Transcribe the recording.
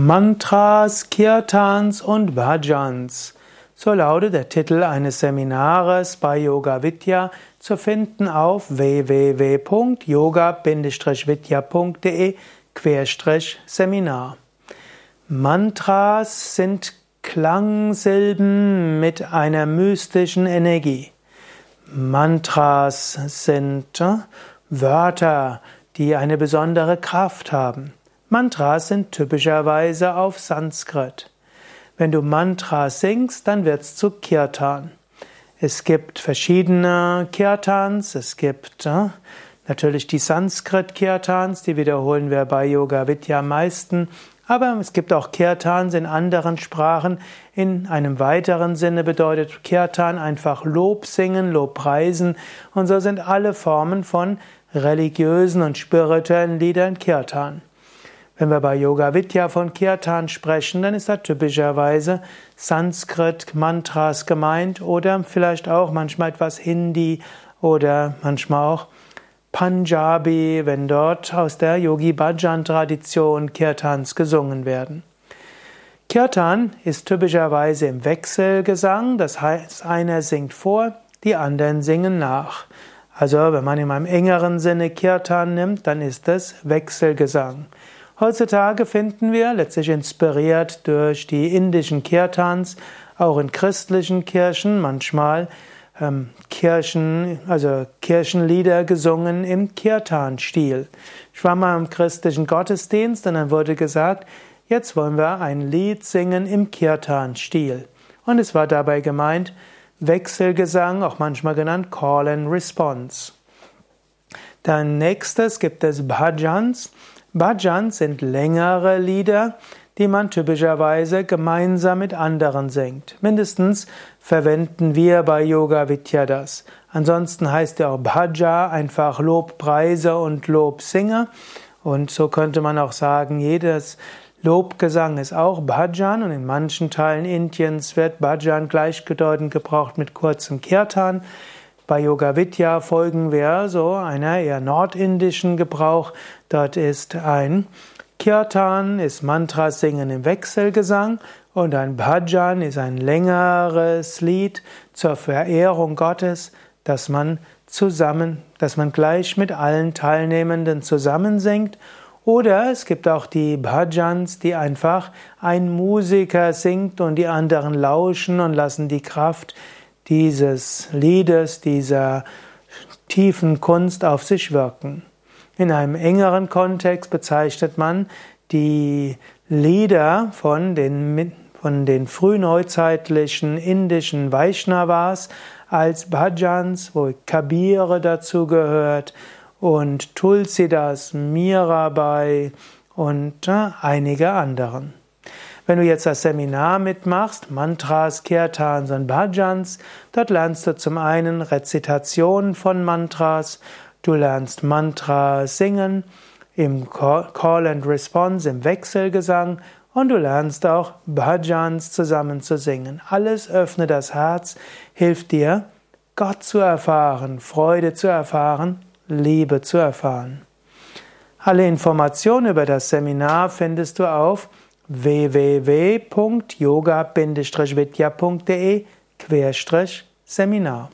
Mantras, Kirtans und Bhajans. So lautet der Titel eines Seminares bei Yoga Vidya zu finden auf www.yoga-vidya.de-seminar. Mantras sind Klangsilben mit einer mystischen Energie. Mantras sind Wörter, die eine besondere Kraft haben. Mantras sind typischerweise auf Sanskrit. Wenn du Mantras singst, dann wird's zu Kirtan. Es gibt verschiedene Kirtans, es gibt äh, natürlich die Sanskrit-Kirtans, die wiederholen wir bei Yoga Vidya am meisten, aber es gibt auch Kirtans in anderen Sprachen. In einem weiteren Sinne bedeutet Kirtan einfach Lob singen, Lob preisen und so sind alle Formen von religiösen und spirituellen Liedern Kirtan. Wenn wir bei Yoga Vidya von Kirtan sprechen, dann ist da typischerweise Sanskrit, Mantras gemeint oder vielleicht auch manchmal etwas Hindi oder manchmal auch Punjabi, wenn dort aus der Yogi Bhajan Tradition Kirtans gesungen werden. Kirtan ist typischerweise im Wechselgesang, das heißt, einer singt vor, die anderen singen nach. Also, wenn man in einem engeren Sinne Kirtan nimmt, dann ist es Wechselgesang. Heutzutage finden wir, letztlich inspiriert durch die indischen Kirtans, auch in christlichen Kirchen manchmal ähm, Kirchen, also Kirchenlieder gesungen im Kirtan-Stil. Ich war mal im christlichen Gottesdienst und dann wurde gesagt, jetzt wollen wir ein Lied singen im Kirtan-Stil. Und es war dabei gemeint Wechselgesang, auch manchmal genannt Call and Response. Dann nächstes gibt es Bhajans. Bhajans sind längere Lieder, die man typischerweise gemeinsam mit anderen singt. Mindestens verwenden wir bei Yoga Vidya das. Ansonsten heißt ja auch Bhaja einfach Lobpreise und Lobsinger. Und so könnte man auch sagen, jedes Lobgesang ist auch Bhajan und in manchen Teilen Indiens wird Bhajan gleichbedeutend gebraucht mit kurzem Kirtan. Bei Yoga Vidya folgen wir so einer eher nordindischen Gebrauch. Dort ist ein Kirtan, ist Mantra singen im Wechselgesang und ein Bhajan ist ein längeres Lied zur Verehrung Gottes, das man zusammen, das man gleich mit allen Teilnehmenden zusammen singt. Oder es gibt auch die Bhajans, die einfach ein Musiker singt und die anderen lauschen und lassen die Kraft dieses Liedes, dieser tiefen Kunst auf sich wirken. In einem engeren Kontext bezeichnet man die Lieder von den, von den frühneuzeitlichen indischen Vaishnavas als Bhajans, wo Kabire dazu gehört und Tulsidas, Mirabai und äh, einige anderen. Wenn du jetzt das Seminar mitmachst, Mantras, Kirtans und Bhajans, dort lernst du zum einen Rezitation von Mantras, du lernst Mantra singen im Call and Response, im Wechselgesang und du lernst auch Bhajans zusammen zu singen. Alles öffnet das Herz, hilft dir, Gott zu erfahren, Freude zu erfahren, Liebe zu erfahren. Alle Informationen über das Seminar findest du auf www.yoga-vidya.de Seminar